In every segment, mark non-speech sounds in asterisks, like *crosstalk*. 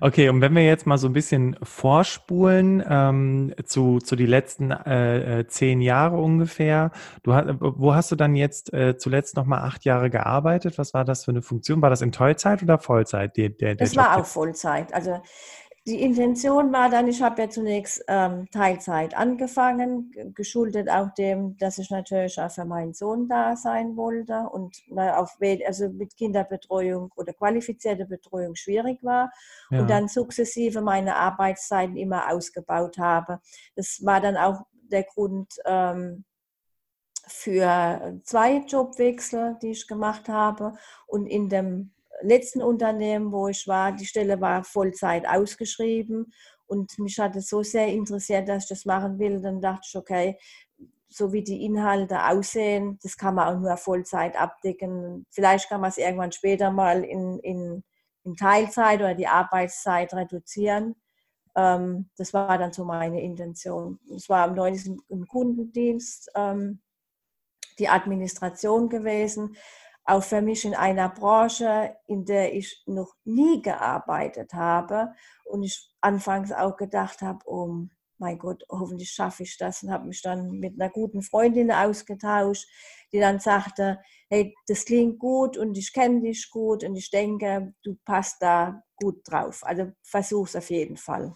Okay, und wenn wir jetzt mal so ein bisschen vorspulen ähm, zu, zu die letzten äh, äh zehn Jahre ungefähr, du, wo hast du dann jetzt äh, zuletzt nochmal acht Jahre gearbeitet? Was war das für eine Funktion? War das in Teilzeit oder Vollzeit? Der, der, der das Job? war auch Vollzeit. Also die Intention war dann, ich habe ja zunächst ähm, Teilzeit angefangen, geschuldet auch dem, dass ich natürlich auch für meinen Sohn da sein wollte und auf, also mit Kinderbetreuung oder qualifizierte Betreuung schwierig war ja. und dann sukzessive meine Arbeitszeiten immer ausgebaut habe. Das war dann auch der Grund ähm, für zwei Jobwechsel, die ich gemacht habe und in dem letzten Unternehmen, wo ich war, die Stelle war Vollzeit ausgeschrieben und mich hat es so sehr interessiert, dass ich das machen will. Dann dachte ich, okay, so wie die Inhalte aussehen, das kann man auch nur Vollzeit abdecken. Vielleicht kann man es irgendwann später mal in, in, in Teilzeit oder die Arbeitszeit reduzieren. Ähm, das war dann so meine Intention. Es war am 90. im Kundendienst ähm, die Administration gewesen auch für mich in einer Branche, in der ich noch nie gearbeitet habe und ich anfangs auch gedacht habe, oh mein Gott, hoffentlich schaffe ich das und habe mich dann mit einer guten Freundin ausgetauscht, die dann sagte, hey, das klingt gut und ich kenne dich gut und ich denke, du passt da gut drauf. Also versuch es auf jeden Fall.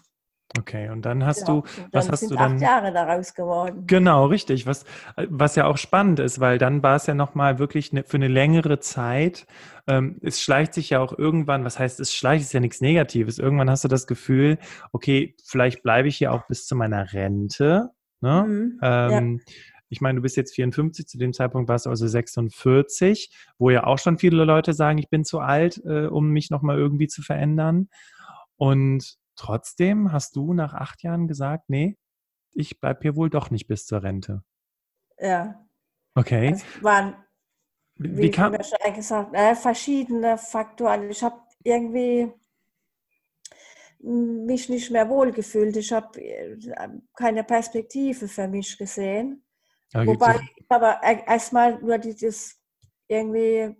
Okay, und dann hast genau. du, was hast du dann? Acht Jahre daraus geworden. Genau, richtig. Was, was ja auch spannend ist, weil dann war es ja nochmal wirklich ne, für eine längere Zeit. Ähm, es schleicht sich ja auch irgendwann, was heißt, es schleicht, ist ja nichts Negatives. Irgendwann hast du das Gefühl, okay, vielleicht bleibe ich hier auch bis zu meiner Rente. Ne? Mhm, ähm, ja. Ich meine, du bist jetzt 54, zu dem Zeitpunkt warst du also 46, wo ja auch schon viele Leute sagen, ich bin zu alt, äh, um mich nochmal irgendwie zu verändern. Und Trotzdem hast du nach acht Jahren gesagt, nee, ich bleibe hier wohl doch nicht bis zur Rente. Ja. Okay. Es waren, wie, wie kam ich schon gesagt, äh, verschiedene Faktoren. Ich habe irgendwie mich nicht mehr wohlgefühlt. Ich habe äh, keine Perspektive für mich gesehen. Wobei ich aber erstmal nur dieses irgendwie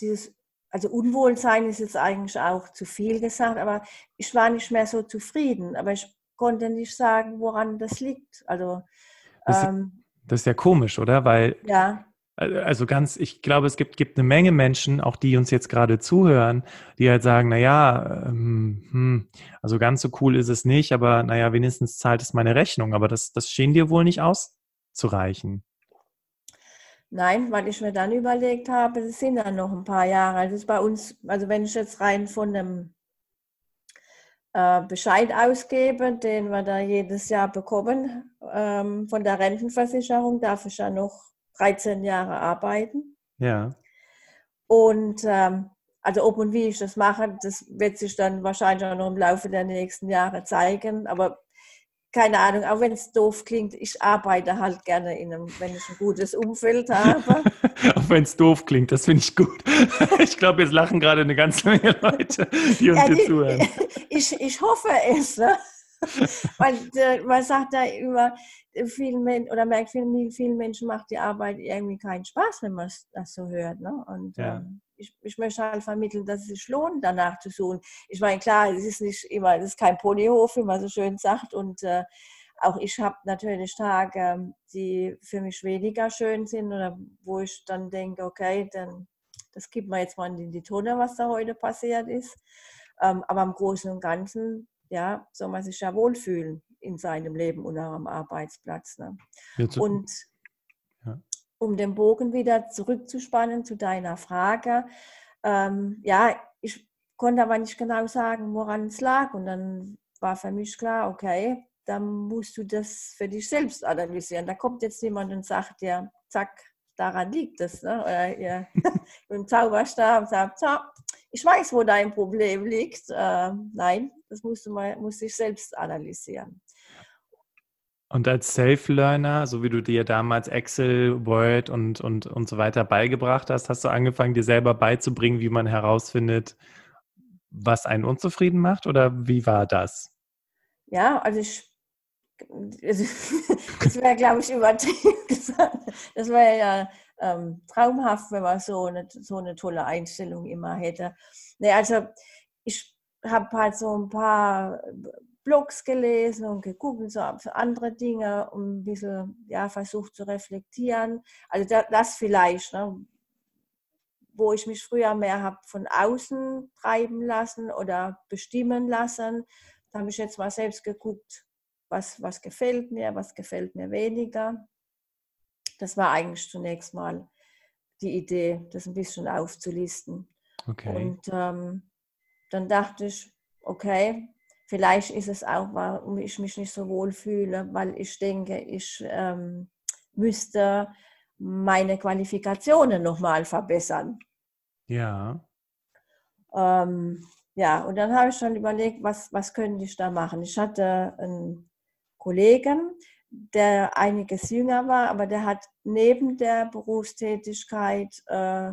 dieses also Unwohlsein ist jetzt eigentlich auch zu viel gesagt, aber ich war nicht mehr so zufrieden. Aber ich konnte nicht sagen, woran das liegt. Also das, ähm, das ist ja komisch, oder? Weil ja. Also ganz, ich glaube, es gibt, gibt eine Menge Menschen, auch die uns jetzt gerade zuhören, die halt sagen, naja, ähm, hm, also ganz so cool ist es nicht, aber naja, wenigstens zahlt es meine Rechnung. Aber das, das schien dir wohl nicht auszureichen. Nein, weil ich mir dann überlegt habe, es sind ja noch ein paar Jahre. Also ist bei uns, also wenn ich jetzt rein von einem äh, Bescheid ausgebe, den wir da jedes Jahr bekommen ähm, von der Rentenversicherung, darf ich ja noch 13 Jahre arbeiten. Ja. Und ähm, also ob und wie ich das mache, das wird sich dann wahrscheinlich auch noch im Laufe der nächsten Jahre zeigen. Aber keine Ahnung, auch wenn es doof klingt, ich arbeite halt gerne in einem, wenn ich ein gutes Umfeld habe. *laughs* auch wenn es doof klingt, das finde ich gut. *laughs* ich glaube, jetzt lachen gerade eine ganze Menge Leute, die uns ja, hier zuhören. *laughs* Ich, ich hoffe es. Ne? Weil äh, man sagt da immer, vielen Menschen, oder merkt, vielen, vielen Menschen macht die Arbeit irgendwie keinen Spaß, wenn man das so hört. Ne? Und ja. ähm, ich, ich, möchte halt vermitteln, dass es sich lohnt, danach zu suchen. Ich meine, klar, es ist nicht immer, es ist kein Ponyhof, wie man so schön sagt. Und äh, auch ich habe natürlich Tage, die für mich weniger schön sind oder wo ich dann denke, okay, dann das gibt man jetzt mal in die Tonne, was da heute passiert ist. Ähm, aber im Großen und Ganzen, ja, soll man sich ja wohlfühlen in seinem Leben und auch am Arbeitsplatz. Ne? und um den Bogen wieder zurückzuspannen zu deiner Frage, ähm, ja, ich konnte aber nicht genau sagen, woran es lag. Und dann war für mich klar, okay, dann musst du das für dich selbst analysieren. Da kommt jetzt jemand und sagt dir, zack, daran liegt es. Ne? Oder ihr *laughs* dem Zauberstab sagt, so, ich weiß, wo dein Problem liegt. Äh, nein, das musst du mal, musst dich selbst analysieren. Und als Self-Learner, so wie du dir damals Excel, Word und, und, und so weiter beigebracht hast, hast du angefangen, dir selber beizubringen, wie man herausfindet, was einen unzufrieden macht? Oder wie war das? Ja, also ich, also, *laughs* das wäre, glaube ich, übertrieben *laughs* gesagt. Das wäre ja ähm, traumhaft, wenn man so eine, so eine tolle Einstellung immer hätte. Nee, also ich habe halt so ein paar Blogs gelesen und geguckt, so für andere Dinge und ein bisschen ja, versucht zu reflektieren. Also das, das vielleicht, ne, wo ich mich früher mehr habe von außen treiben lassen oder bestimmen lassen. Da habe ich jetzt mal selbst geguckt, was, was gefällt mir, was gefällt mir weniger. Das war eigentlich zunächst mal die Idee, das ein bisschen aufzulisten. Okay. Und ähm, dann dachte ich, okay, vielleicht ist es auch, warum ich mich nicht so wohl fühle, weil ich denke, ich ähm, müsste meine Qualifikationen nochmal verbessern. Ja. Ähm, ja, und dann habe ich schon überlegt, was, was könnte ich da machen. Ich hatte einen Kollegen, der einiges jünger war, aber der hat neben der Berufstätigkeit äh,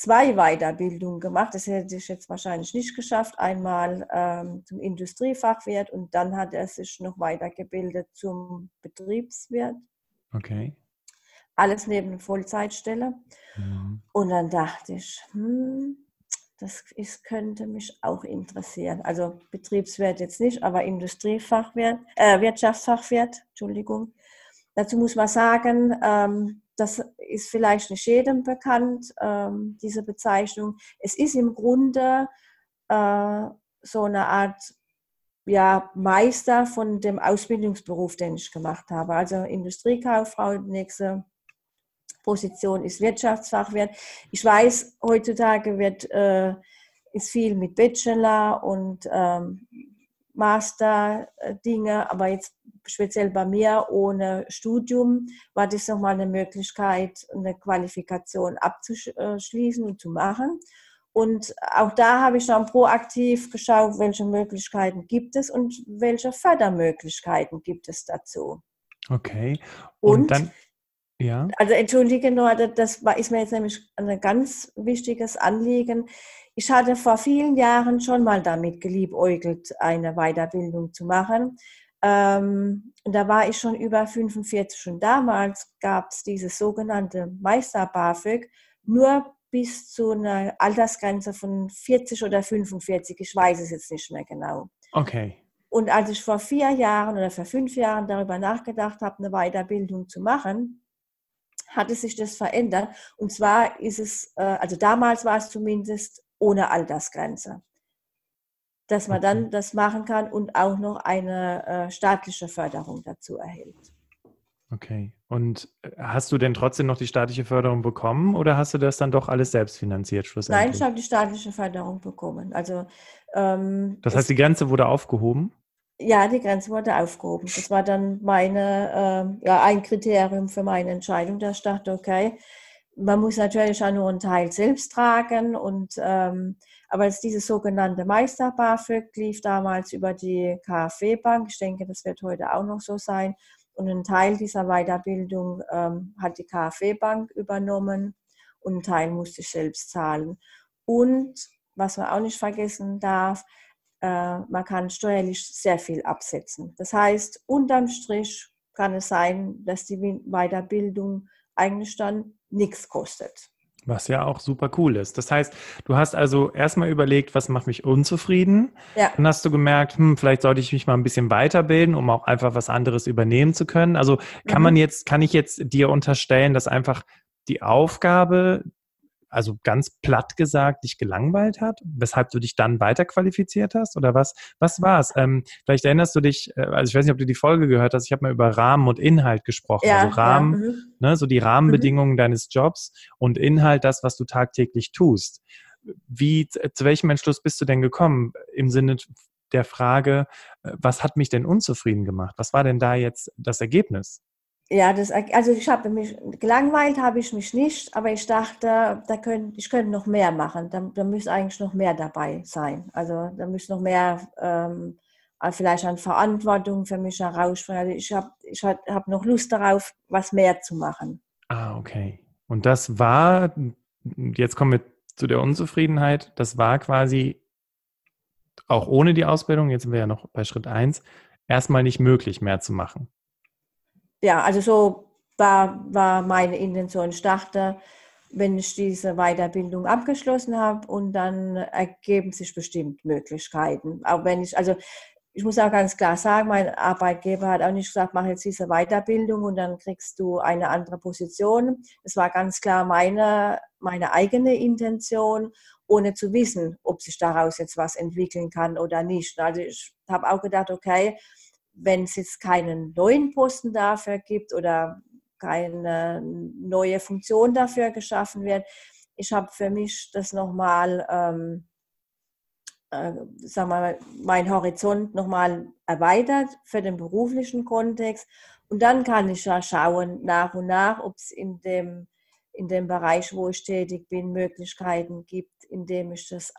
zwei Weiterbildungen gemacht. Das hätte ich jetzt wahrscheinlich nicht geschafft. Einmal ähm, zum Industriefachwirt und dann hat er sich noch weitergebildet zum Betriebswirt. Okay. Alles neben Vollzeitstelle. Mhm. Und dann dachte ich, hm, das ist, könnte mich auch interessieren. Also Betriebswirt jetzt nicht, aber Industriefachwirt, äh, Wirtschaftsfachwirt, Entschuldigung. Dazu muss man sagen, ähm, das ist vielleicht nicht jedem bekannt, ähm, diese Bezeichnung. Es ist im Grunde äh, so eine Art ja, Meister von dem Ausbildungsberuf, den ich gemacht habe. Also Industriekauffrau, nächste Position ist Wirtschaftsfachwirt. Ich weiß, heutzutage wird, äh, ist viel mit Bachelor und ähm, Master-Dinge, aber jetzt speziell bei mir ohne Studium war das nochmal eine Möglichkeit, eine Qualifikation abzuschließen und zu machen. Und auch da habe ich dann proaktiv geschaut, welche Möglichkeiten gibt es und welche Fördermöglichkeiten gibt es dazu. Okay. Und, und dann ja. Also entschuldige nur, das war, ist mir jetzt nämlich ein ganz wichtiges Anliegen. Ich hatte vor vielen Jahren schon mal damit geliebäugelt, eine Weiterbildung zu machen. Ähm, und da war ich schon über 45 und damals gab es dieses sogenannte Meister BAföG nur bis zu einer Altersgrenze von 40 oder 45. Ich weiß es jetzt nicht mehr genau. Okay. Und als ich vor vier Jahren oder vor fünf Jahren darüber nachgedacht habe, eine Weiterbildung zu machen, hatte sich das verändert. Und zwar ist es, äh, also damals war es zumindest ohne Altersgrenze, dass man dann das machen kann und auch noch eine äh, staatliche Förderung dazu erhält. Okay. Und äh, hast du denn trotzdem noch die staatliche Förderung bekommen oder hast du das dann doch alles selbst finanziert schlussendlich? Nein, ich habe die staatliche Förderung bekommen. Also ähm, das heißt, die Grenze wurde aufgehoben? Ja, die Grenze wurde aufgehoben. Das war dann meine, äh, ja, ein Kriterium für meine Entscheidung. Da ich dachte, okay, man muss natürlich auch nur einen Teil selbst tragen. Und, ähm, aber es dieses sogenannte Meister BAföG lief damals über die KfW-Bank. Ich denke, das wird heute auch noch so sein. Und ein Teil dieser Weiterbildung ähm, hat die KfW-Bank übernommen und ein Teil musste ich selbst zahlen. Und was man auch nicht vergessen darf, äh, man kann steuerlich sehr viel absetzen. Das heißt, unterm Strich kann es sein, dass die Weiterbildung eigentlich dann nichts kostet. Was ja auch super cool ist. Das heißt, du hast also erstmal überlegt, was macht mich unzufrieden. Ja. Dann hast du gemerkt, hm, vielleicht sollte ich mich mal ein bisschen weiterbilden, um auch einfach was anderes übernehmen zu können. Also kann mhm. man jetzt, kann ich jetzt dir unterstellen, dass einfach die Aufgabe also ganz platt gesagt, dich gelangweilt hat, weshalb du dich dann weiterqualifiziert hast? Oder was, was war es? Ähm, vielleicht erinnerst du dich, äh, also ich weiß nicht, ob du die Folge gehört hast, ich habe mal über Rahmen und Inhalt gesprochen. Ja, also Rahmen, ja, mhm. ne, so die Rahmenbedingungen mhm. deines Jobs und Inhalt, das, was du tagtäglich tust. Wie, zu welchem Entschluss bist du denn gekommen im Sinne der Frage, äh, was hat mich denn unzufrieden gemacht? Was war denn da jetzt das Ergebnis? Ja, das, also ich habe mich gelangweilt, habe ich mich nicht, aber ich dachte, da könnt, ich könnte noch mehr machen. Da, da müsste eigentlich noch mehr dabei sein. Also da müsste noch mehr ähm, vielleicht an Verantwortung für mich herausspringen. Also ich habe ich hab noch Lust darauf, was mehr zu machen. Ah, okay. Und das war, jetzt kommen wir zu der Unzufriedenheit, das war quasi auch ohne die Ausbildung, jetzt sind wir ja noch bei Schritt 1, erstmal nicht möglich, mehr zu machen ja, also so war, war meine Intention. Ich dachte, wenn ich diese Weiterbildung abgeschlossen habe und dann ergeben sich bestimmt Möglichkeiten. Auch wenn ich, also ich muss auch ganz klar sagen, mein Arbeitgeber hat auch nicht gesagt, mach jetzt diese Weiterbildung und dann kriegst du eine andere Position. Es war ganz klar meine, meine eigene Intention, ohne zu wissen, ob sich daraus jetzt was entwickeln kann oder nicht. Also ich habe auch gedacht, okay, wenn es jetzt keinen neuen Posten dafür gibt oder keine neue Funktion dafür geschaffen wird, ich habe für mich das nochmal ähm, äh, sagen wir mal, mein Horizont nochmal erweitert für den beruflichen Kontext. Und dann kann ich ja schauen nach und nach, ob es in dem, in dem Bereich, wo ich tätig bin, Möglichkeiten gibt, indem ich das,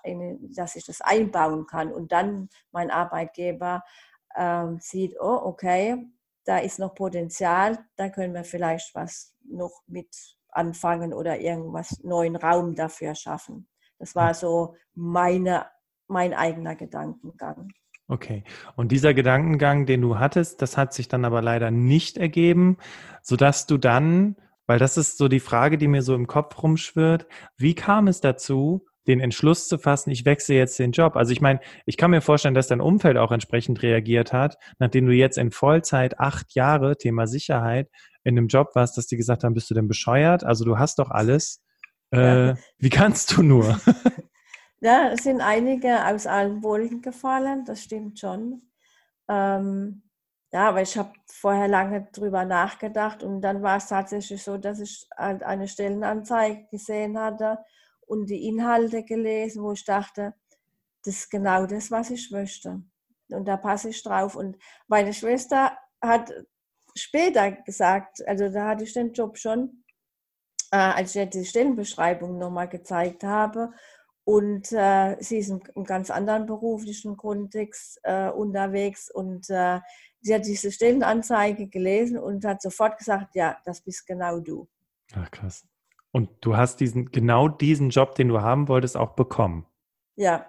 dass ich das einbauen kann. Und dann mein Arbeitgeber ähm, sieht, oh, okay, da ist noch Potenzial, da können wir vielleicht was noch mit anfangen oder irgendwas neuen Raum dafür schaffen. Das war so meine mein eigener Gedankengang. Okay. Und dieser Gedankengang, den du hattest, das hat sich dann aber leider nicht ergeben, sodass du dann, weil das ist so die Frage, die mir so im Kopf rumschwirrt, wie kam es dazu, den Entschluss zu fassen, ich wechsle jetzt den Job. Also ich meine, ich kann mir vorstellen, dass dein Umfeld auch entsprechend reagiert hat, nachdem du jetzt in Vollzeit acht Jahre, Thema Sicherheit, in einem Job warst, dass die gesagt haben, bist du denn bescheuert? Also du hast doch alles. Äh, Wie kannst du nur? *laughs* Ja, es sind einige aus allen Wolken gefallen, das stimmt schon. Ähm, ja, aber ich habe vorher lange drüber nachgedacht und dann war es tatsächlich so, dass ich halt eine Stellenanzeige gesehen hatte und die Inhalte gelesen, wo ich dachte, das ist genau das, was ich möchte. Und da passe ich drauf. Und meine Schwester hat später gesagt, also da hatte ich den Job schon, äh, als ich die Stellenbeschreibung nochmal gezeigt habe. Und äh, sie ist in einem ganz anderen beruflichen Kontext äh, unterwegs und äh, sie hat diese Stellenanzeige gelesen und hat sofort gesagt, ja, das bist genau du. Ach krass. Und du hast diesen genau diesen Job, den du haben wolltest, auch bekommen. Ja.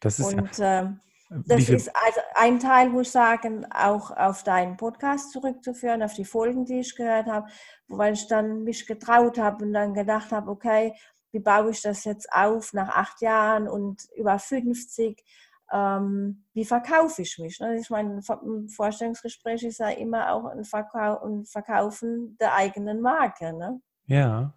Das ist und ja, ähm, das ist also ein Teil, wo ich sagen, auch auf deinen Podcast zurückzuführen, auf die Folgen, die ich gehört habe, weil ich dann mich getraut habe und dann gedacht habe, okay, wie baue ich das jetzt auf nach acht Jahren und über 50? Ähm, wie verkaufe ich mich? Ne? Ich meine, ein Vorstellungsgespräch ist ja immer auch ein, Verkau ein Verkaufen der eigenen Marke. Ne? Ja.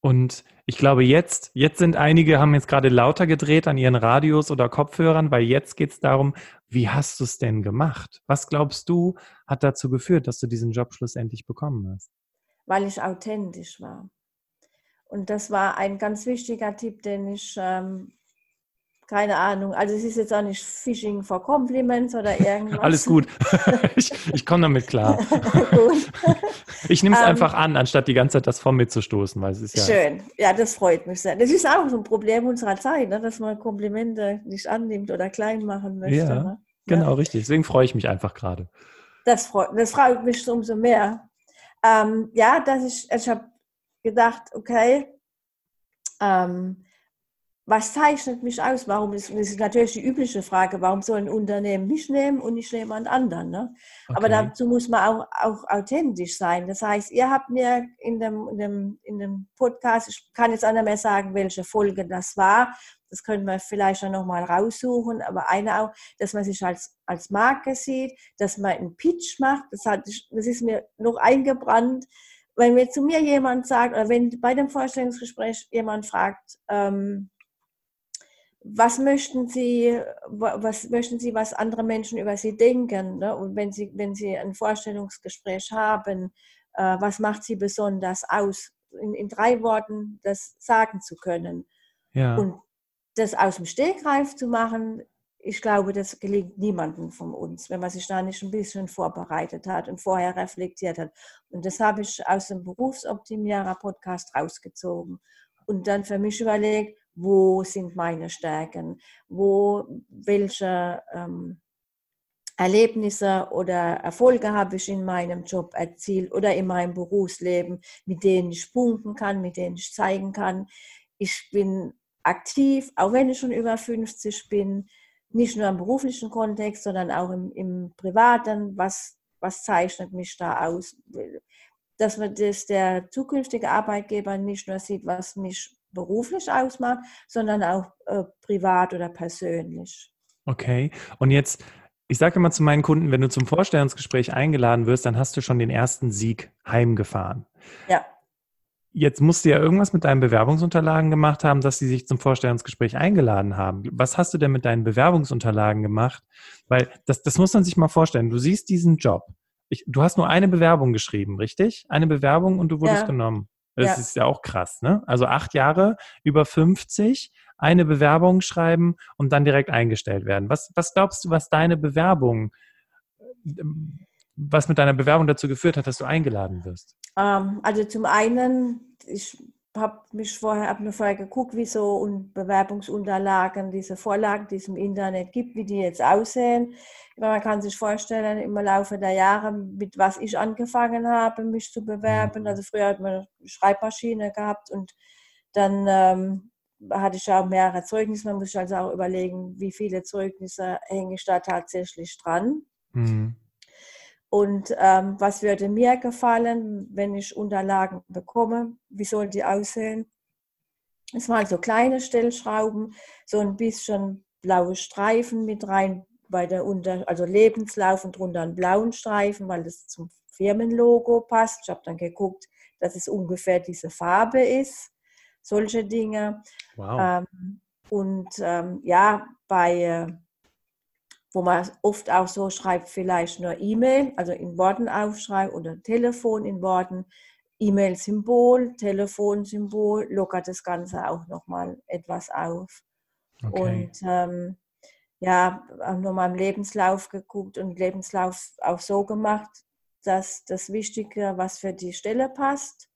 Und ich glaube, jetzt, jetzt sind einige, haben jetzt gerade lauter gedreht an ihren Radios oder Kopfhörern, weil jetzt geht es darum, wie hast du es denn gemacht? Was glaubst du, hat dazu geführt, dass du diesen Job schlussendlich bekommen hast? Weil ich authentisch war. Und das war ein ganz wichtiger Tipp, den ich, ähm, keine Ahnung, also es ist jetzt auch nicht Phishing for Compliments oder irgendwas. Alles gut. *laughs* ich, ich komme damit klar. *laughs* ich nehme es um, ähm, einfach an, anstatt die ganze Zeit das vor mir zu stoßen, weil es ist ja. Schön, ja, das freut mich sehr. Das ist auch so ein Problem unserer Zeit, ne, dass man Komplimente nicht annimmt oder klein machen möchte. Ja, ne? genau, ja. richtig. Deswegen freue ich mich einfach gerade. Das freut, das freut mich umso mehr. Ähm, ja, dass ich, ich habe gedacht, okay, ähm, was zeichnet mich aus? Warum ist, das ist natürlich die übliche Frage, warum soll ein Unternehmen mich nehmen und nicht jemand anderen? Ne? Okay. Aber dazu muss man auch, auch authentisch sein. Das heißt, ihr habt mir in dem, in, dem, in dem Podcast, ich kann jetzt auch nicht mehr sagen, welche Folge das war, das können wir vielleicht auch nochmal raussuchen, aber eine auch, dass man sich als, als Marke sieht, dass man einen Pitch macht, das, hat, das ist mir noch eingebrannt, wenn mir zu mir jemand sagt, oder wenn bei dem Vorstellungsgespräch jemand fragt, ähm, was möchten Sie, was möchten Sie, was andere Menschen über Sie denken? Ne? Und wenn Sie, wenn Sie ein Vorstellungsgespräch haben, äh, was macht Sie besonders aus? In, in, drei Worten das sagen zu können. Ja. Und das aus dem Stegreif zu machen, ich glaube, das gelingt niemandem von uns, wenn man sich da nicht ein bisschen vorbereitet hat und vorher reflektiert hat. Und das habe ich aus dem Berufsoptimierer-Podcast rausgezogen und dann für mich überlegt, wo sind meine Stärken, wo welche ähm, Erlebnisse oder Erfolge habe ich in meinem Job erzielt oder in meinem Berufsleben, mit denen ich punkten kann, mit denen ich zeigen kann. Ich bin aktiv, auch wenn ich schon über 50 bin nicht nur im beruflichen Kontext, sondern auch im, im privaten, was, was zeichnet mich da aus? dass man das der zukünftige Arbeitgeber nicht nur sieht, was mich beruflich ausmacht, sondern auch äh, privat oder persönlich. Okay. Und jetzt, ich sage immer zu meinen Kunden, wenn du zum Vorstellungsgespräch eingeladen wirst, dann hast du schon den ersten Sieg heimgefahren. Ja. Jetzt musst du ja irgendwas mit deinen Bewerbungsunterlagen gemacht haben, dass sie sich zum Vorstellungsgespräch eingeladen haben. Was hast du denn mit deinen Bewerbungsunterlagen gemacht? Weil das, das muss man sich mal vorstellen. Du siehst diesen Job. Ich, du hast nur eine Bewerbung geschrieben, richtig? Eine Bewerbung und du wurdest ja. genommen. Das ja. ist ja auch krass, ne? Also acht Jahre, über 50, eine Bewerbung schreiben und dann direkt eingestellt werden. Was, was glaubst du, was deine Bewerbung, was mit deiner Bewerbung dazu geführt hat, dass du eingeladen wirst? Ähm, also zum einen, ich habe mich vorher, habe mir vorher geguckt, wie so und Bewerbungsunterlagen, diese Vorlagen, die es im Internet gibt, wie die jetzt aussehen. Man kann sich vorstellen, im Laufe der Jahre, mit was ich angefangen habe, mich zu bewerben. Mhm. Also früher hat man eine Schreibmaschine gehabt und dann ähm, hatte ich auch mehrere Zeugnisse. Man muss sich also auch überlegen, wie viele Zeugnisse hänge ich da tatsächlich dran. Mhm. Und ähm, was würde mir gefallen, wenn ich Unterlagen bekomme? Wie sollen die aussehen? Es waren so kleine Stellschrauben, so ein bisschen blaue Streifen mit rein bei der Unter also Lebenslauf und drunter einen blauen Streifen, weil das zum Firmenlogo passt. Ich habe dann geguckt, dass es ungefähr diese Farbe ist. Solche Dinge. Wow. Ähm, und ähm, ja, bei äh, wo man oft auch so schreibt, vielleicht nur E-Mail, also in Worten aufschreibt oder Telefon in Worten, E-Mail-Symbol, Telefonsymbol, lockert das Ganze auch nochmal etwas auf. Okay. Und ähm, ja, auch nochmal im Lebenslauf geguckt und Lebenslauf auch so gemacht, dass das Wichtige, was für die Stelle passt,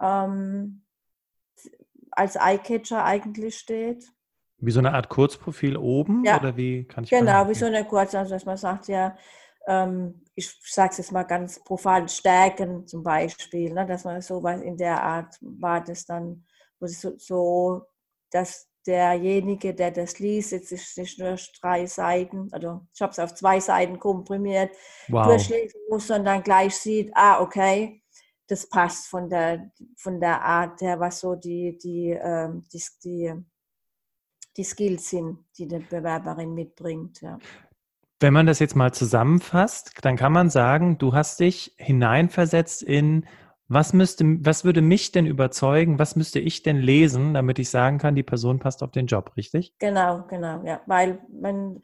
ähm, als Eyecatcher eigentlich steht. Wie so eine Art Kurzprofil oben ja. oder wie kann ich Genau, wie so eine Kurz, also dass man sagt, ja, ähm, ich sage es jetzt mal ganz profan, Stärken zum Beispiel, ne, dass man so was in der Art war das dann, wo es so, so, dass derjenige, der das liest, jetzt ist nicht nur drei Seiten, also ich habe es auf zwei Seiten komprimiert, wow. durchlesen muss, sondern gleich sieht, ah, okay, das passt von der, von der Art her, was so die, die, ähm, die, die die Skills sind, die die Bewerberin mitbringt. Ja. Wenn man das jetzt mal zusammenfasst, dann kann man sagen, du hast dich hineinversetzt in, was müsste, was würde mich denn überzeugen, was müsste ich denn lesen, damit ich sagen kann, die Person passt auf den Job, richtig? Genau, genau, ja, weil man,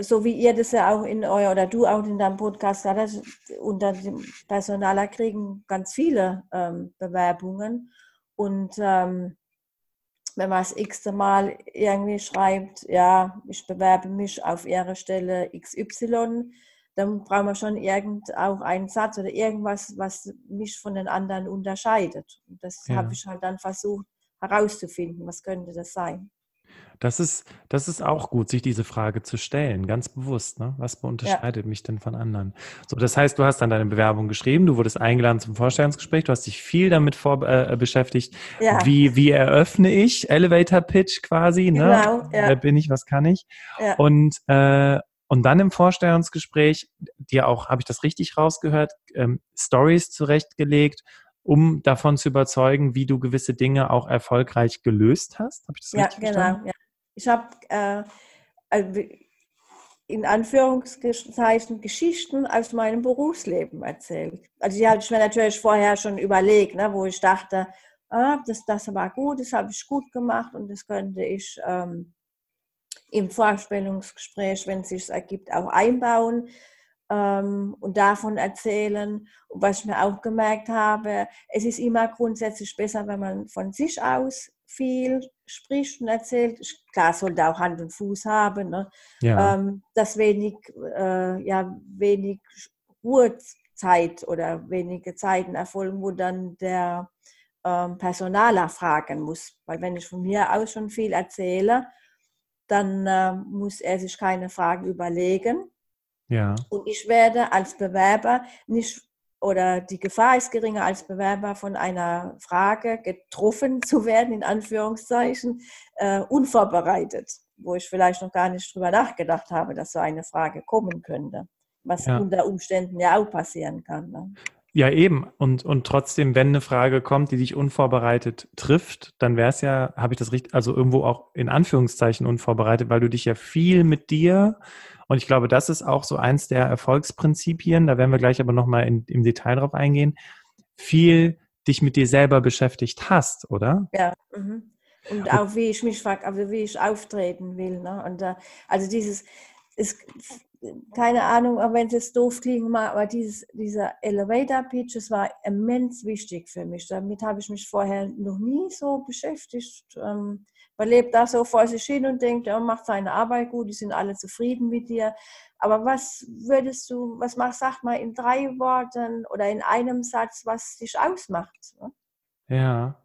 so wie ihr das ja auch in euer oder du auch in deinem Podcast hattest, unter dem Personaler kriegen ganz viele ähm, Bewerbungen und ähm, wenn man das x-te Mal irgendwie schreibt, ja, ich bewerbe mich auf ihre Stelle XY, dann brauchen wir schon irgend auch einen Satz oder irgendwas, was mich von den anderen unterscheidet. Und das ja. habe ich halt dann versucht herauszufinden, was könnte das sein. Das ist, das ist auch gut, sich diese Frage zu stellen, ganz bewusst. Ne? Was unterscheidet ja. mich denn von anderen? So, das heißt, du hast dann deine Bewerbung geschrieben, du wurdest eingeladen zum Vorstellungsgespräch, du hast dich viel damit vor, äh, beschäftigt. Ja. Wie, wie eröffne ich Elevator Pitch quasi? Ne? Genau, ja. Wer bin ich, was kann ich? Ja. Und, äh, und dann im Vorstellungsgespräch, dir auch, habe ich das richtig rausgehört, ähm, Stories zurechtgelegt, um davon zu überzeugen, wie du gewisse Dinge auch erfolgreich gelöst hast. Habe ich das ja, richtig genau, verstanden? Ja, ich habe äh, also in Anführungszeichen Geschichten aus meinem Berufsleben erzählt. Also die habe ich mir natürlich vorher schon überlegt, ne, wo ich dachte, ah, das, das war gut, das habe ich gut gemacht und das könnte ich ähm, im Vorstellungsgespräch, wenn es sich ergibt, auch einbauen ähm, und davon erzählen. Und was ich mir auch gemerkt habe, es ist immer grundsätzlich besser, wenn man von sich aus viel spricht und erzählt. Klar, sollte auch Hand und Fuß haben, ne? ja. ähm, dass wenig, äh, ja, wenig Ruhezeit oder wenige Zeiten erfolgen, wo dann der ähm, Personaler fragen muss. Weil wenn ich von mir aus schon viel erzähle, dann äh, muss er sich keine Fragen überlegen. Ja. Und ich werde als Bewerber nicht oder die Gefahr ist geringer als Bewerber von einer Frage getroffen zu werden, in Anführungszeichen, äh, unvorbereitet, wo ich vielleicht noch gar nicht drüber nachgedacht habe, dass so eine Frage kommen könnte, was ja. unter Umständen ja auch passieren kann. Ne? Ja, eben. Und, und trotzdem, wenn eine Frage kommt, die dich unvorbereitet trifft, dann wäre es ja, habe ich das richtig, also irgendwo auch in Anführungszeichen unvorbereitet, weil du dich ja viel mit dir, und ich glaube, das ist auch so eins der Erfolgsprinzipien, da werden wir gleich aber nochmal im Detail drauf eingehen, viel dich mit dir selber beschäftigt hast, oder? Ja. Mhm. Und auch wie ich mich, also wie ich auftreten will. Ne? Und uh, also dieses, ist keine Ahnung, auch wenn es jetzt doof klingen mag, aber dieses, dieser Elevator Pitch, das war immens wichtig für mich. Damit habe ich mich vorher noch nie so beschäftigt. Ähm, man lebt da so vor sich hin und denkt, er macht seine Arbeit gut, die sind alle zufrieden mit dir. Aber was würdest du, was machst, sag mal in drei Worten oder in einem Satz, was dich ausmacht? Ne? Ja.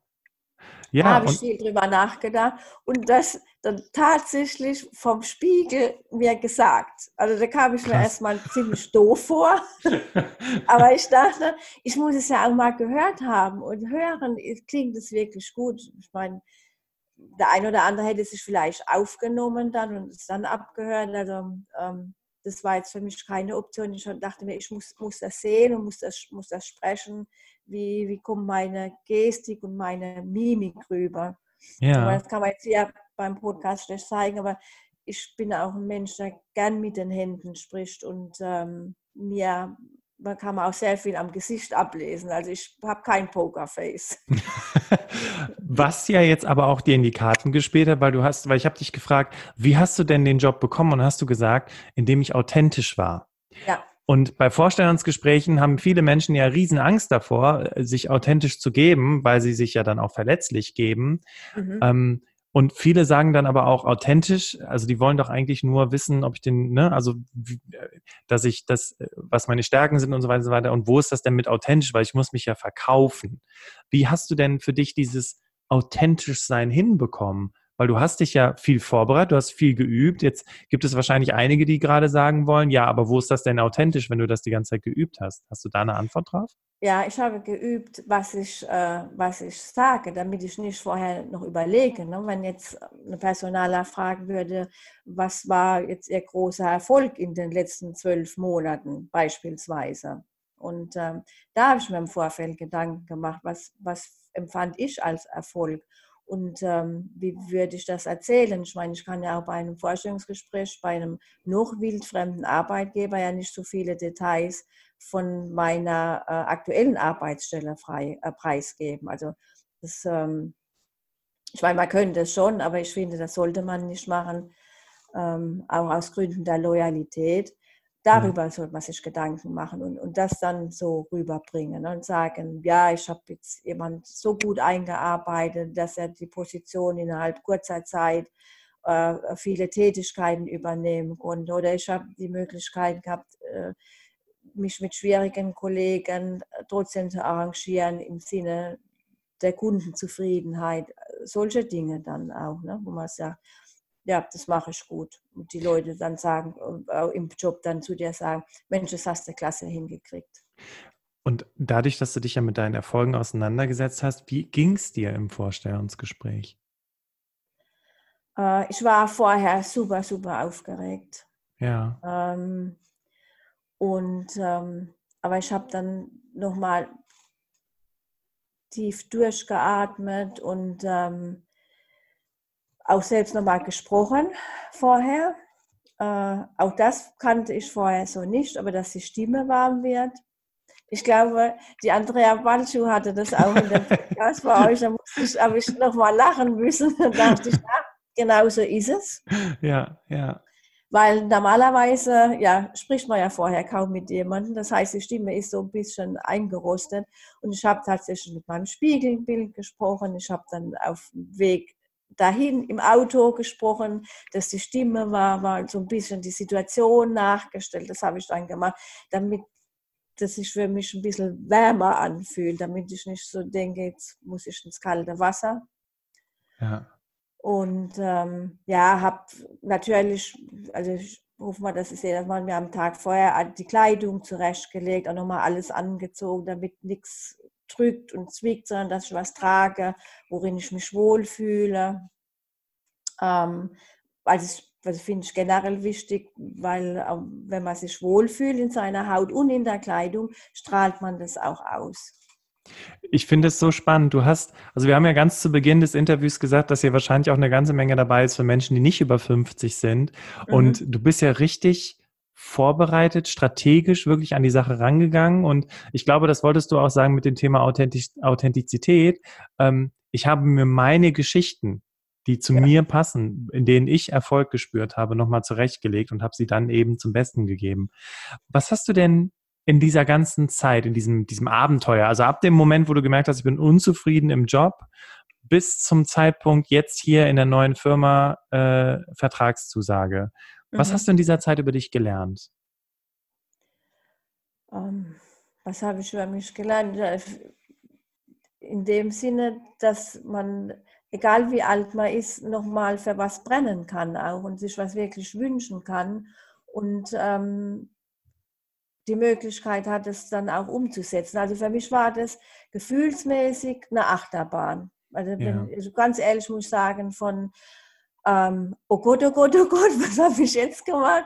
Ja, da habe ich viel drüber nachgedacht und das dann tatsächlich vom Spiegel mir gesagt. Also da kam ich mir erstmal ziemlich doof vor. *laughs* Aber ich dachte, ich muss es ja auch mal gehört haben und hören, klingt es wirklich gut. Ich meine, der ein oder andere hätte sich vielleicht aufgenommen dann und es dann abgehört. Also ähm, das war jetzt für mich keine Option. Ich dachte mir, ich muss, muss das sehen und muss das, muss das sprechen. Wie, wie kommt meine Gestik und meine Mimik rüber? Ja. Das kann man jetzt hier beim Podcast schlecht zeigen, aber ich bin auch ein Mensch, der gern mit den Händen spricht und ähm, mir man kann auch sehr viel am Gesicht ablesen. Also ich habe kein Pokerface. *laughs* *laughs* Was ja jetzt aber auch dir in die Karten gespielt hat, weil du hast, weil ich habe dich gefragt, wie hast du denn den Job bekommen? Und hast du gesagt, indem ich authentisch war. Ja. Und bei Vorstellungsgesprächen haben viele Menschen ja riesen Angst davor, sich authentisch zu geben, weil sie sich ja dann auch verletzlich geben. Mhm. Ähm, und viele sagen dann aber auch authentisch, also die wollen doch eigentlich nur wissen, ob ich den, ne, also dass ich das, was meine Stärken sind und so weiter und so weiter. Und wo ist das denn mit authentisch? Weil ich muss mich ja verkaufen. Wie hast du denn für dich dieses authentisch sein hinbekommen? Weil du hast dich ja viel vorbereitet, du hast viel geübt. Jetzt gibt es wahrscheinlich einige, die gerade sagen wollen, ja, aber wo ist das denn authentisch, wenn du das die ganze Zeit geübt hast? Hast du da eine Antwort drauf? Ja, ich habe geübt, was ich, äh, was ich sage, damit ich nicht vorher noch überlege. Ne? Wenn jetzt eine Personaler fragen würde, was war jetzt Ihr großer Erfolg in den letzten zwölf Monaten beispielsweise? Und ähm, da habe ich mir im Vorfeld Gedanken gemacht, was, was empfand ich als Erfolg? Und ähm, wie würde ich das erzählen? Ich meine, ich kann ja auch bei einem Vorstellungsgespräch, bei einem noch wildfremden Arbeitgeber ja nicht so viele Details von meiner äh, aktuellen Arbeitsstelle frei, äh, preisgeben. Also das, ähm, ich meine, man könnte es schon, aber ich finde, das sollte man nicht machen, ähm, auch aus Gründen der Loyalität. Darüber sollte man sich Gedanken machen und, und das dann so rüberbringen und sagen, ja, ich habe jetzt jemand so gut eingearbeitet, dass er die Position innerhalb kurzer Zeit äh, viele Tätigkeiten übernehmen konnte. Oder ich habe die Möglichkeit gehabt, äh, mich mit schwierigen Kollegen äh, trotzdem zu arrangieren im Sinne der Kundenzufriedenheit. Solche Dinge dann auch, ne, wo man sagt, ja, das mache ich gut. Und die Leute dann sagen, äh, im Job dann zu dir sagen, Mensch, das hast du klasse hingekriegt. Und dadurch, dass du dich ja mit deinen Erfolgen auseinandergesetzt hast, wie ging es dir im Vorstellungsgespräch? Äh, ich war vorher super, super aufgeregt. Ja. Ähm, und ähm, aber ich habe dann nochmal tief durchgeatmet und ähm, auch selbst nochmal gesprochen vorher. Äh, auch das kannte ich vorher so nicht, aber dass die Stimme warm wird. Ich glaube, die Andrea Balschuh hatte das auch in dem Podcast bei euch. Da musste ich, habe ich nochmal lachen müssen. *laughs* Da dachte ich, ja, genau so ist es. Ja, ja. Weil normalerweise ja, spricht man ja vorher kaum mit jemandem. Das heißt, die Stimme ist so ein bisschen eingerostet. Und ich habe tatsächlich mit meinem Spiegelbild gesprochen. Ich habe dann auf dem Weg dahin im Auto gesprochen, dass die Stimme war, war so ein bisschen die Situation nachgestellt. Das habe ich dann gemacht, damit das sich für mich ein bisschen wärmer anfühlt, damit ich nicht so denke, jetzt muss ich ins kalte Wasser. Ja. Und ähm, ja, habe natürlich, also ich hoffe mal, dass ich sehe, dass man mir am Tag vorher die Kleidung zurechtgelegt, auch nochmal alles angezogen, damit nichts drückt und zwickt, sondern dass ich was trage, worin ich mich wohlfühle. Ähm, also das finde ich generell wichtig, weil wenn man sich wohlfühlt in seiner Haut und in der Kleidung, strahlt man das auch aus. Ich finde es so spannend. Du hast, also wir haben ja ganz zu Beginn des Interviews gesagt, dass hier wahrscheinlich auch eine ganze Menge dabei ist für Menschen, die nicht über 50 sind. Mhm. Und du bist ja richtig vorbereitet, strategisch wirklich an die Sache rangegangen. Und ich glaube, das wolltest du auch sagen mit dem Thema Authentizität. Ähm, ich habe mir meine Geschichten, die zu ja. mir passen, in denen ich Erfolg gespürt habe, nochmal zurechtgelegt und habe sie dann eben zum Besten gegeben. Was hast du denn in dieser ganzen Zeit, in diesem, diesem Abenteuer, also ab dem Moment, wo du gemerkt hast, ich bin unzufrieden im Job, bis zum Zeitpunkt jetzt hier in der neuen Firma äh, Vertragszusage. Was mhm. hast du in dieser Zeit über dich gelernt? Um, ähm, was habe ich über mich gelernt? In dem Sinne, dass man, egal wie alt man ist, nochmal für was brennen kann auch und sich was wirklich wünschen kann. Und ähm, die Möglichkeit hat, es dann auch umzusetzen. Also für mich war das gefühlsmäßig eine Achterbahn. Also, ja. also ganz ehrlich muss ich sagen, von ähm, oh Gott, oh Gott, oh Gott, *laughs* was habe ich jetzt gemacht?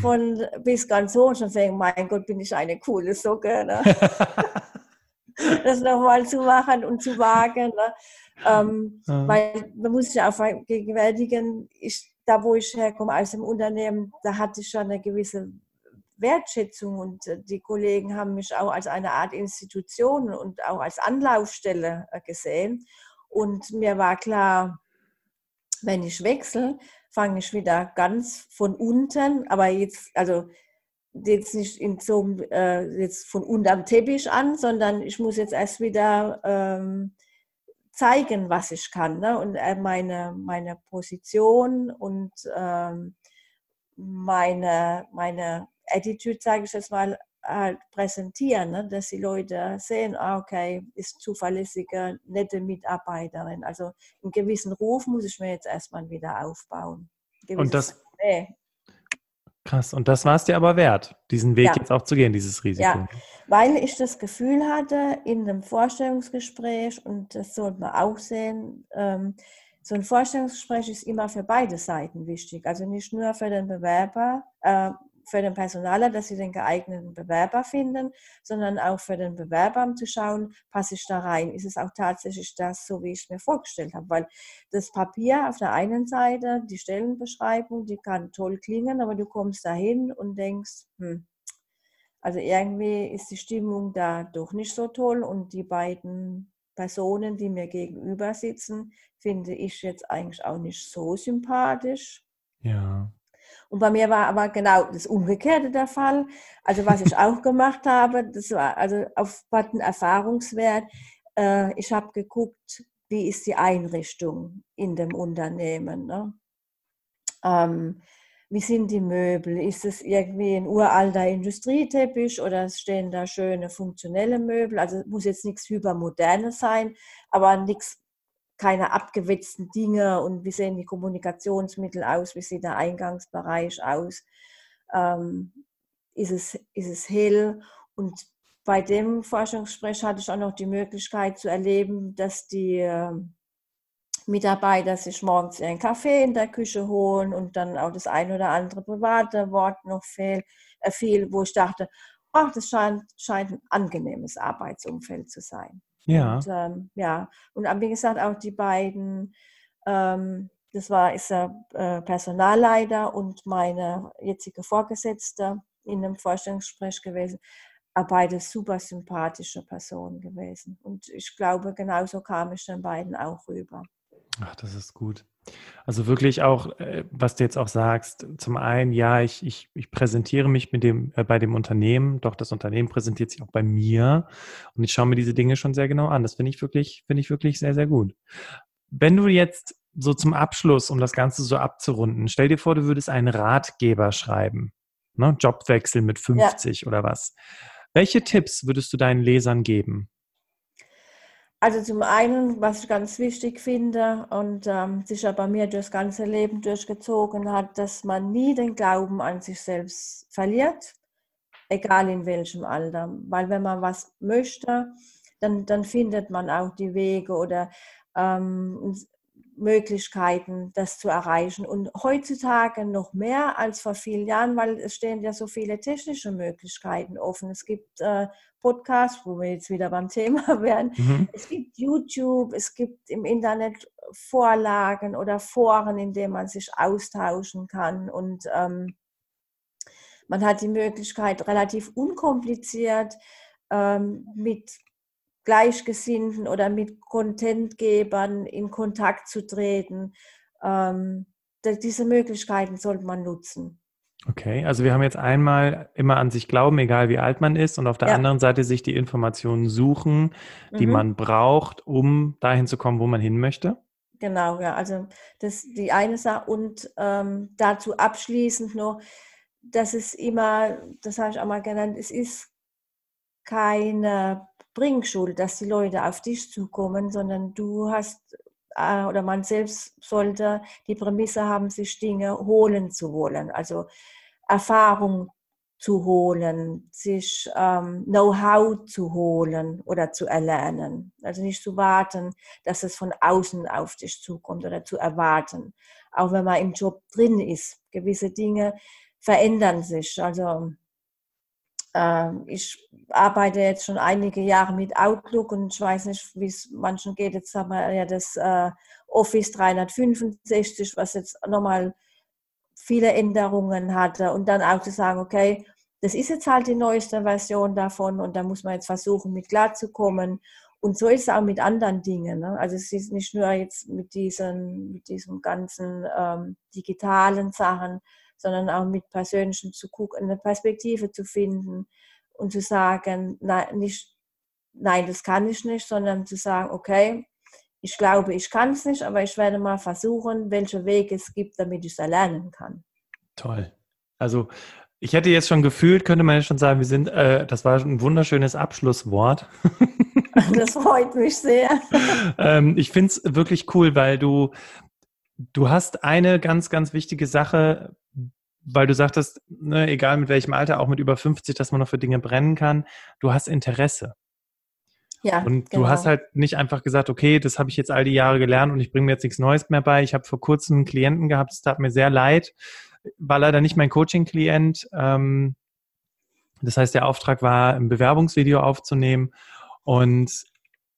Von bis ganz hoch schon sagen, mein Gott, bin ich eine coole Socke. Ne? *laughs* das nochmal zu machen und zu wagen. Ne? Ähm, ja. Weil man muss sich auch vergegenwärtigen, ich, da wo ich herkomme aus dem Unternehmen, da hatte ich schon eine gewisse Wertschätzung und äh, die Kollegen haben mich auch als eine Art Institution und auch als Anlaufstelle äh, gesehen. Und mir war klar, wenn ich wechsle, fange ich wieder ganz von unten, aber jetzt, also jetzt nicht in so, äh, jetzt von unterm Teppich an, sondern ich muss jetzt erst wieder ähm, zeigen, was ich kann ne? und äh, meine, meine Position und ähm, meine, meine Attitude, sage ich jetzt mal, halt präsentieren, ne? dass die Leute sehen, ah, okay, ist zuverlässige, nette Mitarbeiterin. Also einen gewissen Ruf muss ich mir jetzt erstmal wieder aufbauen. Und das, nee. Krass, und das war es dir aber wert, diesen Weg ja. jetzt auch zu gehen, dieses Risiko. Ja, weil ich das Gefühl hatte in einem Vorstellungsgespräch, und das sollte man auch sehen, ähm, so ein Vorstellungsgespräch ist immer für beide Seiten wichtig. Also nicht nur für den Bewerber, äh, für den Personaler, dass sie den geeigneten Bewerber finden, sondern auch für den Bewerber, um zu schauen, passe ich da rein? Ist es auch tatsächlich das, so wie ich es mir vorgestellt habe? Weil das Papier auf der einen Seite, die Stellenbeschreibung, die kann toll klingen, aber du kommst dahin und denkst, hm, also irgendwie ist die Stimmung da doch nicht so toll und die beiden Personen, die mir gegenüber sitzen, finde ich jetzt eigentlich auch nicht so sympathisch. Ja. Und bei mir war aber genau das Umgekehrte der Fall. Also was ich auch gemacht habe, das war also auf den Erfahrungswert. Äh, ich habe geguckt, wie ist die Einrichtung in dem Unternehmen. Ne? Ähm, wie sind die Möbel? Ist es irgendwie ein uralter Industrieteppich oder stehen da schöne funktionelle Möbel? Also muss jetzt nichts hypermodernes sein, aber nichts keine abgewetzten Dinge und wie sehen die Kommunikationsmittel aus, wie sieht der Eingangsbereich aus, ähm, ist, es, ist es hell und bei dem Forschungsgespräch hatte ich auch noch die Möglichkeit zu erleben, dass die äh, Mitarbeiter sich morgens einen Kaffee in der Küche holen und dann auch das ein oder andere private Wort noch fehl, äh, fiel, wo ich dachte, ach, das scheint, scheint ein angenehmes Arbeitsumfeld zu sein. Ja. Und, ähm, ja. Und wie gesagt, auch die beiden, ähm, das war ist der äh, Personalleiter und meine jetzige Vorgesetzte in einem Vorstellungsgespräch gewesen. Beide super sympathische Personen gewesen. Und ich glaube, genauso kam ich den beiden auch rüber. Ach, das ist gut. Also wirklich auch, äh, was du jetzt auch sagst, zum einen, ja, ich, ich, ich präsentiere mich mit dem, äh, bei dem Unternehmen, doch das Unternehmen präsentiert sich auch bei mir und ich schaue mir diese Dinge schon sehr genau an. Das finde ich wirklich, finde ich wirklich sehr, sehr gut. Wenn du jetzt so zum Abschluss, um das Ganze so abzurunden, stell dir vor, du würdest einen Ratgeber schreiben, ne? Jobwechsel mit 50 ja. oder was. Welche Tipps würdest du deinen Lesern geben? Also zum einen, was ich ganz wichtig finde und ähm, sich ja bei mir das ganze Leben durchgezogen hat, dass man nie den Glauben an sich selbst verliert, egal in welchem Alter. Weil wenn man was möchte, dann, dann findet man auch die Wege oder ähm, Möglichkeiten, das zu erreichen. Und heutzutage noch mehr als vor vielen Jahren, weil es stehen ja so viele technische Möglichkeiten offen. Es gibt äh, Podcasts, wo wir jetzt wieder beim *laughs* Thema wären. Mhm. Es gibt YouTube, es gibt im Internet Vorlagen oder Foren, in denen man sich austauschen kann. Und ähm, man hat die Möglichkeit, relativ unkompliziert ähm, mit Gleichgesinnten oder mit Contentgebern in Kontakt zu treten. Ähm, diese Möglichkeiten sollte man nutzen. Okay, also wir haben jetzt einmal immer an sich glauben, egal wie alt man ist, und auf der ja. anderen Seite sich die Informationen suchen, die mhm. man braucht, um dahin zu kommen, wo man hin möchte. Genau, ja, also das die eine Sache und ähm, dazu abschließend noch, dass es immer, das habe ich auch mal genannt, es ist keine Bringschuld, dass die Leute auf dich zukommen, sondern du hast äh, oder man selbst sollte die Prämisse haben, sich Dinge holen zu wollen, also Erfahrung zu holen, sich ähm, Know-how zu holen oder zu erlernen. Also nicht zu warten, dass es von außen auf dich zukommt oder zu erwarten. Auch wenn man im Job drin ist, gewisse Dinge verändern sich. Also ich arbeite jetzt schon einige Jahre mit Outlook und ich weiß nicht, wie es manchen geht. Jetzt haben wir ja das äh, Office 365, was jetzt nochmal viele Änderungen hatte. Und dann auch zu sagen, okay, das ist jetzt halt die neueste Version davon und da muss man jetzt versuchen, mit klarzukommen. Und so ist es auch mit anderen Dingen. Ne? Also es ist nicht nur jetzt mit diesen, mit diesem ganzen ähm, digitalen Sachen, sondern auch mit persönlichen zu gucken, eine Perspektive zu finden und zu sagen, nein, nicht, nein, das kann ich nicht, sondern zu sagen, okay, ich glaube, ich kann es nicht, aber ich werde mal versuchen, welche Wege es gibt, damit ich es erlernen kann. Toll. Also ich hätte jetzt schon gefühlt, könnte man ja schon sagen, wir sind, äh, das war ein wunderschönes Abschlusswort. *laughs* *laughs* das freut mich sehr. ähm, ich finde es wirklich cool, weil du, du hast eine ganz, ganz wichtige Sache weil du sagtest, ne, egal mit welchem Alter, auch mit über 50, dass man noch für Dinge brennen kann, du hast Interesse. Ja, und genau. du hast halt nicht einfach gesagt, okay, das habe ich jetzt all die Jahre gelernt und ich bringe mir jetzt nichts Neues mehr bei. Ich habe vor kurzem einen Klienten gehabt, es tat mir sehr leid, war leider nicht mein Coaching-Klient. Ähm, das heißt, der Auftrag war, ein Bewerbungsvideo aufzunehmen und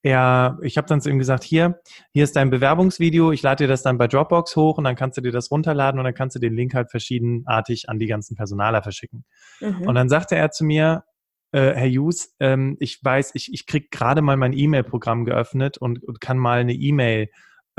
er, ich habe dann zu ihm gesagt, hier, hier ist dein Bewerbungsvideo, ich lade dir das dann bei Dropbox hoch und dann kannst du dir das runterladen und dann kannst du den Link halt verschiedenartig an die ganzen Personaler verschicken. Mhm. Und dann sagte er zu mir, äh, Herr Hughes, ähm, ich weiß, ich, ich krieg gerade mal mein E-Mail-Programm geöffnet und, und kann mal eine E-Mail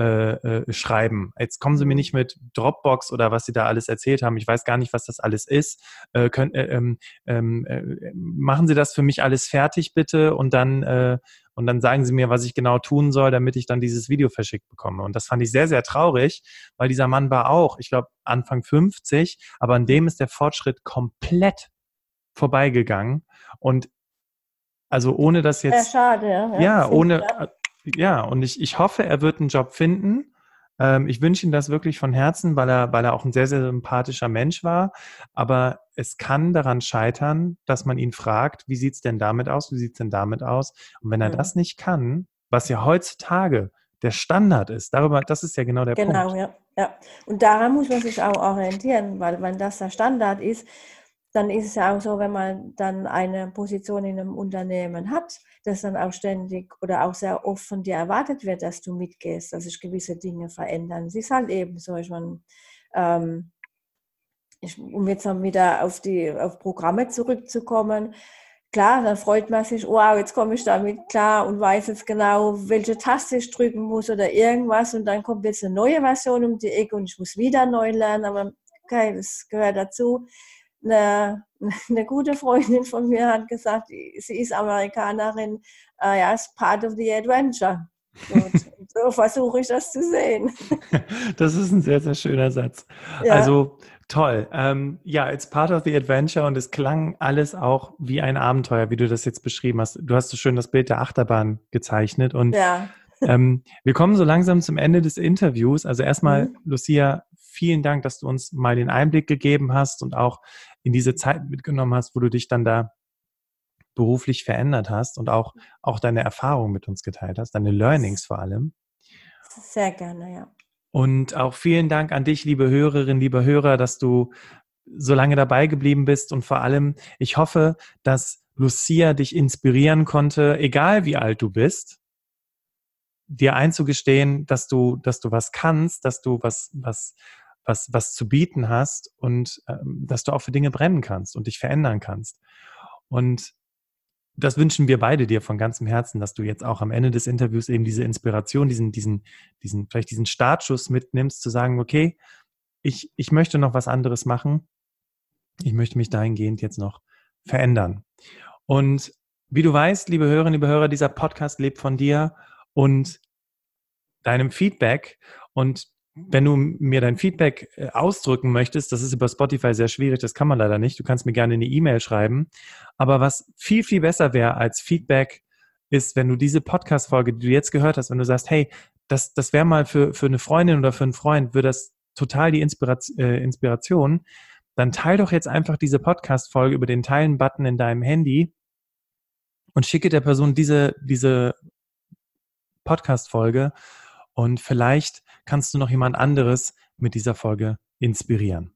äh, äh, schreiben. Jetzt kommen Sie mir mhm. nicht mit Dropbox oder was Sie da alles erzählt haben. Ich weiß gar nicht, was das alles ist. Äh, können, äh, ähm, ähm, äh, machen Sie das für mich alles fertig bitte und dann äh, und dann sagen Sie mir, was ich genau tun soll, damit ich dann dieses Video verschickt bekomme. Und das fand ich sehr, sehr traurig, weil dieser Mann war auch, ich glaube, Anfang 50, aber an dem ist der Fortschritt komplett vorbeigegangen. Und also ohne das jetzt. Sehr schade, ja. Ja, ohne. Ja, und ich, ich hoffe, er wird einen Job finden. Ähm, ich wünsche ihm das wirklich von Herzen, weil er, weil er auch ein sehr, sehr sympathischer Mensch war. Aber es kann daran scheitern, dass man ihn fragt, wie sieht es denn damit aus? Wie sieht es denn damit aus? Und wenn er mhm. das nicht kann, was ja heutzutage der Standard ist, darüber, das ist ja genau der genau, Punkt. Genau, ja, ja. Und daran muss man sich auch orientieren, weil wenn das der Standard ist, dann ist es ja auch so, wenn man dann eine Position in einem Unternehmen hat, dass dann auch ständig oder auch sehr oft von dir erwartet wird, dass du mitgehst, dass sich gewisse Dinge verändern. Es ist halt eben so, ich meine, ähm, ich, um jetzt dann wieder auf die auf Programme zurückzukommen, klar, dann freut man sich, wow, jetzt komme ich damit klar und weiß jetzt genau, welche Taste ich drücken muss oder irgendwas und dann kommt jetzt eine neue Version um die Ecke und ich muss wieder neu lernen, aber okay, das gehört dazu eine, *laughs* eine gute Freundin von mir hat gesagt, sie ist Amerikanerin, uh, ja, ist part of the adventure. Und *laughs* so versuche ich das zu sehen. *laughs* Das ist ein sehr, sehr schöner Satz. Ja. Also toll. Ähm, ja, it's part of the adventure und es klang alles auch wie ein Abenteuer, wie du das jetzt beschrieben hast. Du hast so schön das Bild der Achterbahn gezeichnet und ja. ähm, wir kommen so langsam zum Ende des Interviews. Also erstmal, mhm. Lucia, vielen Dank, dass du uns mal den Einblick gegeben hast und auch in diese Zeit mitgenommen hast, wo du dich dann da beruflich verändert hast und auch, auch deine Erfahrungen mit uns geteilt hast, deine Learnings vor allem. Sehr gerne, ja. Und auch vielen Dank an dich, liebe Hörerinnen, liebe Hörer, dass du so lange dabei geblieben bist. Und vor allem, ich hoffe, dass Lucia dich inspirieren konnte, egal wie alt du bist, dir einzugestehen, dass du, dass du was kannst, dass du was, was, was, was zu bieten hast und ähm, dass du auch für Dinge brennen kannst und dich verändern kannst. Und das wünschen wir beide dir von ganzem Herzen, dass du jetzt auch am Ende des Interviews eben diese Inspiration, diesen, diesen, diesen, vielleicht diesen Startschuss mitnimmst, zu sagen, okay, ich, ich möchte noch was anderes machen. Ich möchte mich dahingehend jetzt noch verändern. Und wie du weißt, liebe Hörerinnen, liebe Hörer, dieser Podcast lebt von dir und deinem Feedback. Und wenn du mir dein Feedback äh, ausdrücken möchtest, das ist über Spotify sehr schwierig, das kann man leider nicht. Du kannst mir gerne eine E-Mail schreiben. Aber was viel, viel besser wäre als Feedback, ist, wenn du diese Podcast-Folge, die du jetzt gehört hast, wenn du sagst, hey, das, das wäre mal für, für eine Freundin oder für einen Freund, würde das total die Inspiration, äh, Inspiration, dann teil doch jetzt einfach diese Podcast-Folge über den Teilen-Button in deinem Handy und schicke der Person diese, diese Podcast-Folge und vielleicht kannst du noch jemand anderes mit dieser Folge inspirieren.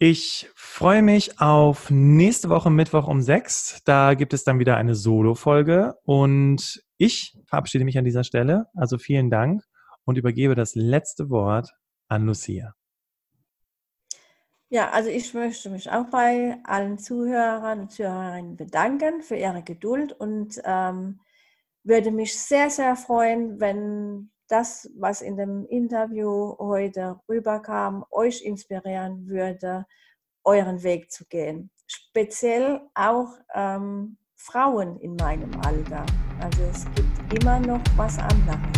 Ich freue mich auf nächste Woche Mittwoch um sechs. Da gibt es dann wieder eine Solo-Folge und ich verabschiede mich an dieser Stelle. Also vielen Dank und übergebe das letzte Wort an Lucia. Ja, also ich möchte mich auch bei allen Zuhörern und Zuhörerinnen bedanken für ihre Geduld und ähm, würde mich sehr, sehr freuen, wenn das, was in dem Interview heute rüberkam, euch inspirieren würde, euren Weg zu gehen. Speziell auch ähm, Frauen in meinem Alter. Also es gibt immer noch was anderes.